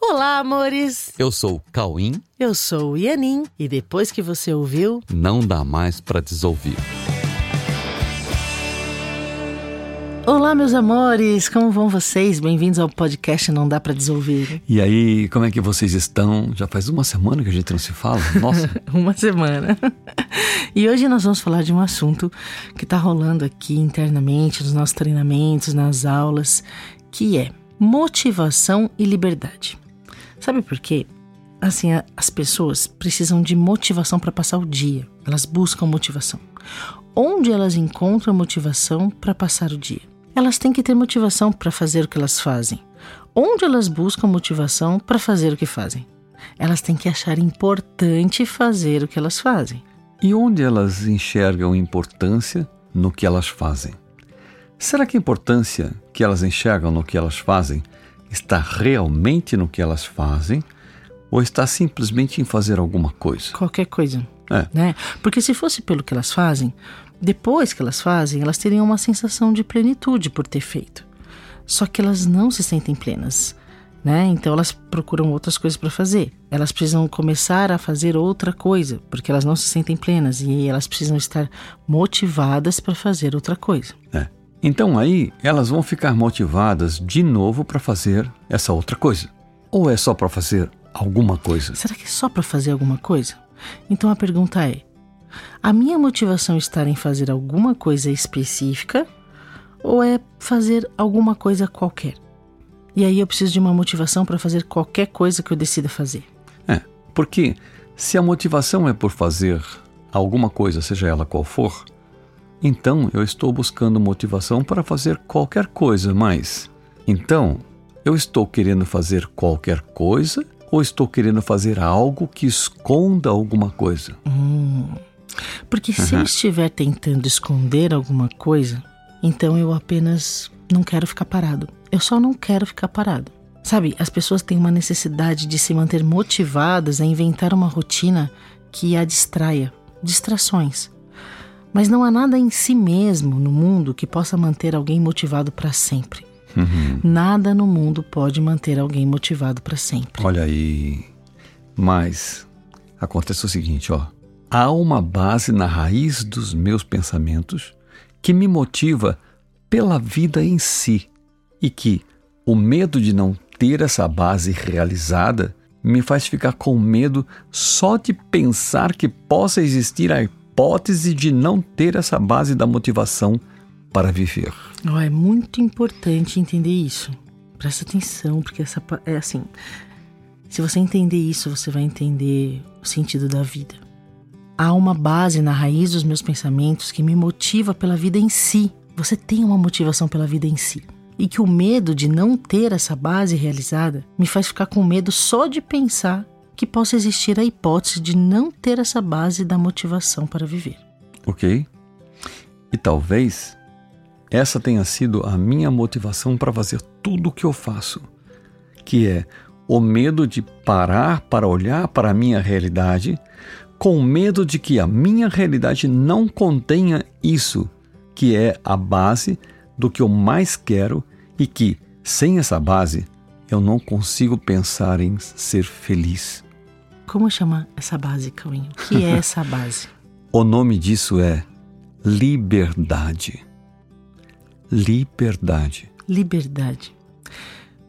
Olá, amores! Eu sou o Cauim. Eu sou o Ianin e depois que você ouviu, não dá mais para desouvir. Olá, meus amores! Como vão vocês? Bem-vindos ao podcast Não Dá para Desouvir. E aí, como é que vocês estão? Já faz uma semana que a gente não se fala? Nossa! uma semana. e hoje nós vamos falar de um assunto que está rolando aqui internamente nos nossos treinamentos, nas aulas, que é motivação e liberdade. Sabe por quê? Assim, as pessoas precisam de motivação para passar o dia. Elas buscam motivação. Onde elas encontram motivação para passar o dia? Elas têm que ter motivação para fazer o que elas fazem. Onde elas buscam motivação para fazer o que fazem? Elas têm que achar importante fazer o que elas fazem. E onde elas enxergam importância no que elas fazem? Será que a importância que elas enxergam no que elas fazem está realmente no que elas fazem ou está simplesmente em fazer alguma coisa? Qualquer coisa. É. Né? Porque se fosse pelo que elas fazem, depois que elas fazem, elas teriam uma sensação de plenitude por ter feito. Só que elas não se sentem plenas. Né? Então elas procuram outras coisas para fazer. Elas precisam começar a fazer outra coisa, porque elas não se sentem plenas e elas precisam estar motivadas para fazer outra coisa. É. Então aí elas vão ficar motivadas de novo para fazer essa outra coisa. Ou é só para fazer alguma coisa? Será que é só para fazer alguma coisa? Então a pergunta é: a minha motivação está em fazer alguma coisa específica ou é fazer alguma coisa qualquer? E aí eu preciso de uma motivação para fazer qualquer coisa que eu decida fazer. É, porque se a motivação é por fazer alguma coisa, seja ela qual for, então eu estou buscando motivação para fazer qualquer coisa, mas então eu estou querendo fazer qualquer coisa ou estou querendo fazer algo que esconda alguma coisa? Hum, porque se uhum. eu estiver tentando esconder alguma coisa, então eu apenas não quero ficar parado. Eu só não quero ficar parado. Sabe, as pessoas têm uma necessidade de se manter motivadas a inventar uma rotina que a distraia. Distrações. Mas não há nada em si mesmo no mundo que possa manter alguém motivado para sempre. Uhum. Nada no mundo pode manter alguém motivado para sempre. Olha aí. Mas acontece o seguinte, ó. Há uma base na raiz dos meus pensamentos que me motiva pela vida em si e que o medo de não ter essa base realizada me faz ficar com medo só de pensar que possa existir a hipótese de não ter essa base da motivação para viver. Oh, é muito importante entender isso. Presta atenção, porque essa é assim. Se você entender isso, você vai entender o sentido da vida. Há uma base na raiz dos meus pensamentos que me motiva pela vida em si. Você tem uma motivação pela vida em si. E que o medo de não ter essa base realizada me faz ficar com medo só de pensar que possa existir a hipótese de não ter essa base da motivação para viver. Ok. E talvez essa tenha sido a minha motivação para fazer tudo o que eu faço, que é o medo de parar para olhar para a minha realidade, com medo de que a minha realidade não contenha isso, que é a base do que eu mais quero e que, sem essa base, eu não consigo pensar em ser feliz. Como chama essa base, Cauinho? O que é essa base? o nome disso é liberdade. Liberdade. Liberdade.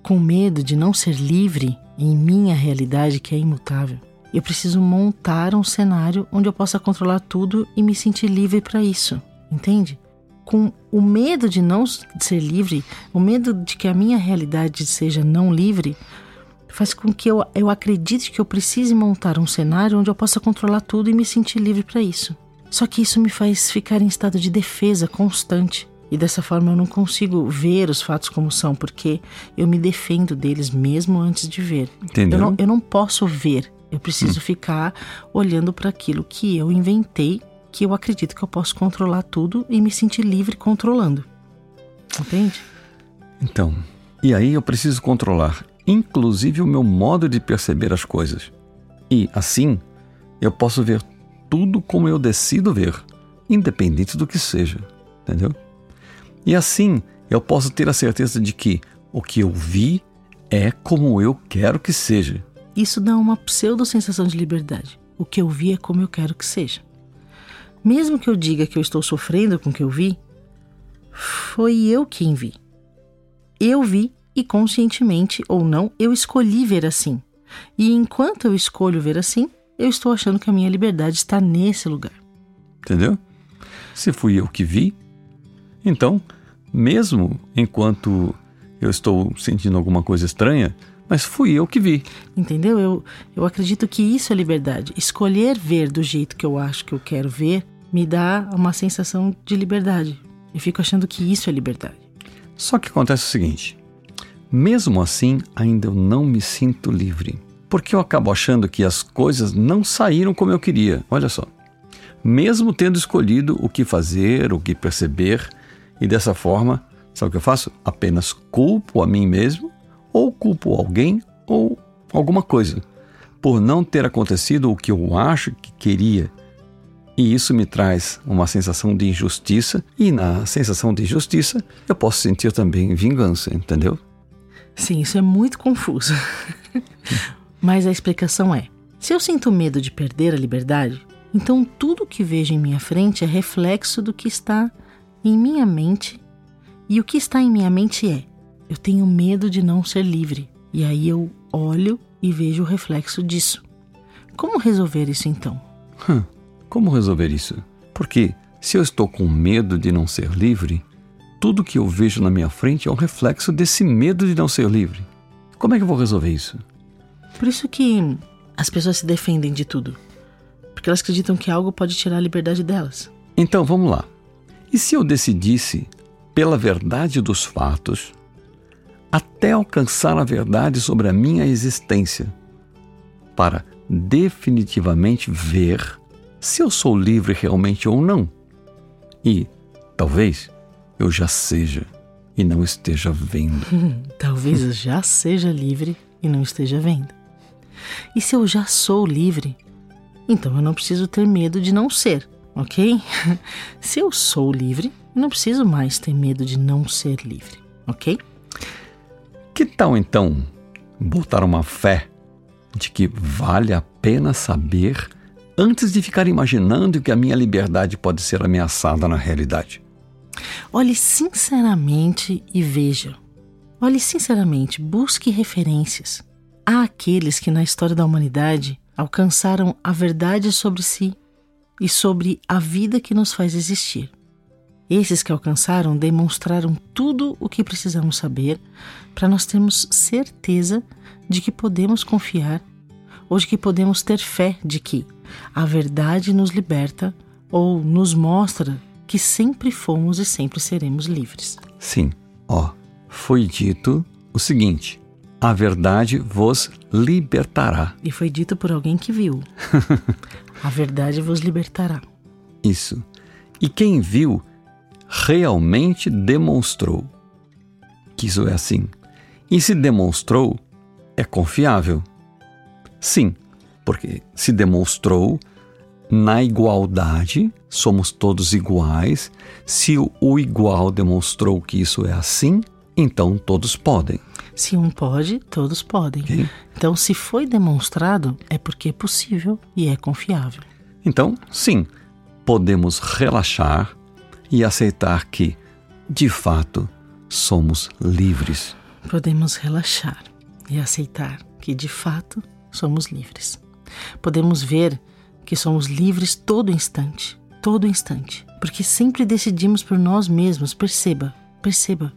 Com medo de não ser livre em minha realidade que é imutável, eu preciso montar um cenário onde eu possa controlar tudo e me sentir livre para isso, entende? Com o medo de não ser livre, o medo de que a minha realidade seja não livre, faz com que eu, eu acredite que eu precise montar um cenário onde eu possa controlar tudo e me sentir livre para isso. Só que isso me faz ficar em estado de defesa constante. E dessa forma eu não consigo ver os fatos como são, porque eu me defendo deles mesmo antes de ver. Entendeu? Eu não, eu não posso ver. Eu preciso hum. ficar olhando para aquilo que eu inventei, que eu acredito que eu posso controlar tudo e me sentir livre controlando. Entende? Então, e aí eu preciso controlar inclusive o meu modo de perceber as coisas. E, assim, eu posso ver tudo como eu decido ver, independente do que seja, entendeu? E assim, eu posso ter a certeza de que o que eu vi é como eu quero que seja. Isso dá uma pseudo sensação de liberdade. O que eu vi é como eu quero que seja. Mesmo que eu diga que eu estou sofrendo com o que eu vi, foi eu quem vi. Eu vi e conscientemente ou não, eu escolhi ver assim. E enquanto eu escolho ver assim, eu estou achando que a minha liberdade está nesse lugar. Entendeu? Se fui eu que vi, então, mesmo enquanto eu estou sentindo alguma coisa estranha, mas fui eu que vi. Entendeu? Eu, eu acredito que isso é liberdade. Escolher ver do jeito que eu acho que eu quero ver me dá uma sensação de liberdade. Eu fico achando que isso é liberdade. Só que acontece o seguinte: mesmo assim, ainda eu não me sinto livre. Porque eu acabo achando que as coisas não saíram como eu queria. Olha só. Mesmo tendo escolhido o que fazer, o que perceber, e dessa forma, sabe o que eu faço? Apenas culpo a mim mesmo, ou culpo alguém, ou alguma coisa, por não ter acontecido o que eu acho que queria. E isso me traz uma sensação de injustiça, e na sensação de injustiça eu posso sentir também vingança, entendeu? Sim, isso é muito confuso. Mas a explicação é: se eu sinto medo de perder a liberdade, então tudo que vejo em minha frente é reflexo do que está em minha mente. E o que está em minha mente é: eu tenho medo de não ser livre. E aí eu olho e vejo o reflexo disso. Como resolver isso então? Hum, como resolver isso? Porque se eu estou com medo de não ser livre, tudo que eu vejo na minha frente é um reflexo desse medo de não ser livre. Como é que eu vou resolver isso? Por isso que as pessoas se defendem de tudo. Porque elas acreditam que algo pode tirar a liberdade delas. Então vamos lá. E se eu decidisse, pela verdade dos fatos, até alcançar a verdade sobre a minha existência, para definitivamente ver se eu sou livre realmente ou não? E, talvez, eu já seja e não esteja vendo. Talvez eu já seja livre e não esteja vendo. E se eu já sou livre, então eu não preciso ter medo de não ser, ok? se eu sou livre, eu não preciso mais ter medo de não ser livre, ok? Que tal então botar uma fé de que vale a pena saber antes de ficar imaginando que a minha liberdade pode ser ameaçada na realidade? Olhe sinceramente e veja. Olhe sinceramente, busque referências. Há aqueles que na história da humanidade alcançaram a verdade sobre si e sobre a vida que nos faz existir. Esses que alcançaram demonstraram tudo o que precisamos saber para nós termos certeza de que podemos confiar ou de que podemos ter fé de que a verdade nos liberta ou nos mostra que sempre fomos e sempre seremos livres. Sim, ó, foi dito o seguinte: a verdade vos libertará. E foi dito por alguém que viu. a verdade vos libertará. Isso. E quem viu realmente demonstrou que isso é assim. E se demonstrou, é confiável. Sim, porque se demonstrou, na igualdade, somos todos iguais. Se o igual demonstrou que isso é assim, então todos podem. Se um pode, todos podem. Okay. Então, se foi demonstrado, é porque é possível e é confiável. Então, sim, podemos relaxar e aceitar que, de fato, somos livres. Podemos relaxar e aceitar que, de fato, somos livres. Podemos ver que somos livres todo instante, todo instante, porque sempre decidimos por nós mesmos. Perceba, perceba.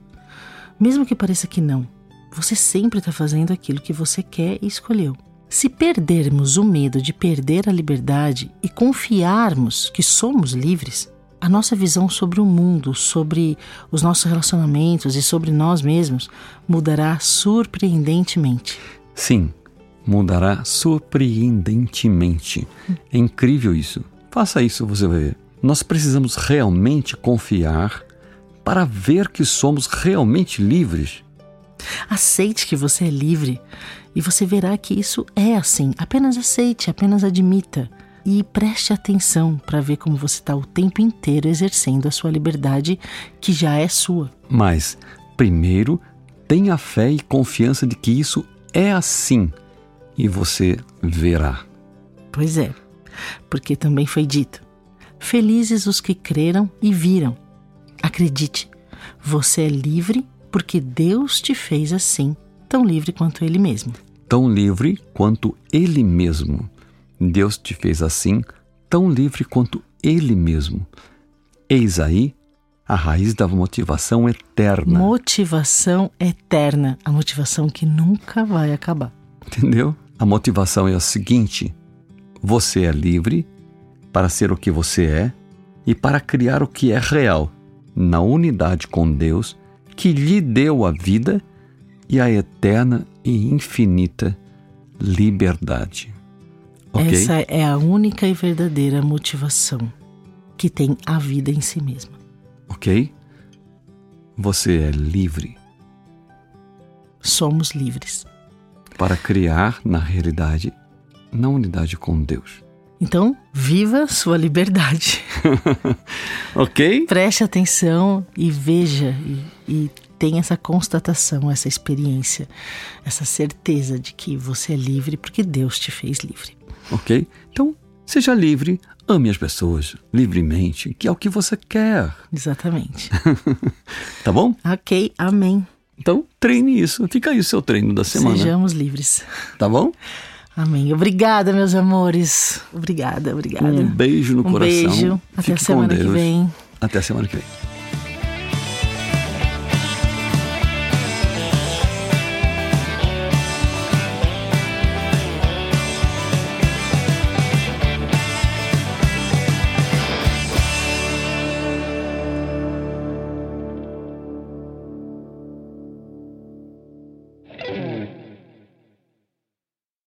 Mesmo que pareça que não, você sempre está fazendo aquilo que você quer e escolheu. Se perdermos o medo de perder a liberdade e confiarmos que somos livres, a nossa visão sobre o mundo, sobre os nossos relacionamentos e sobre nós mesmos mudará surpreendentemente. Sim, mudará surpreendentemente. É incrível isso. Faça isso, você vai ver. Nós precisamos realmente confiar para ver que somos realmente livres. Aceite que você é livre e você verá que isso é assim. Apenas aceite, apenas admita e preste atenção para ver como você está o tempo inteiro exercendo a sua liberdade que já é sua. Mas, primeiro, Tenha fé e confiança de que isso é assim e você verá. Pois é, porque também foi dito: Felizes os que creram e viram. Acredite, você é livre porque Deus te fez assim, tão livre quanto Ele mesmo. Tão livre quanto Ele mesmo. Deus te fez assim, tão livre quanto Ele mesmo. Eis aí a raiz da motivação eterna. Motivação eterna, a motivação que nunca vai acabar. Entendeu? A motivação é a seguinte: você é livre para ser o que você é e para criar o que é real, na unidade com Deus que lhe deu a vida e a eterna e infinita liberdade. Okay? Essa é a única e verdadeira motivação que tem a vida em si mesma. Ok? Você é livre. Somos livres. Para criar na realidade, na unidade com Deus. Então, viva sua liberdade. ok? Preste atenção e veja e, e tenha essa constatação, essa experiência, essa certeza de que você é livre porque Deus te fez livre. Ok? Então, seja livre, ame as pessoas livremente, que é o que você quer. Exatamente. tá bom? Ok, amém. Então, treine isso. Fica aí o seu treino da semana. Sejamos livres. Tá bom? Amém. Obrigada, meus amores. Obrigada, obrigada. Um beijo no um coração. Um beijo. Até Fique a semana que vem. Até a semana que vem.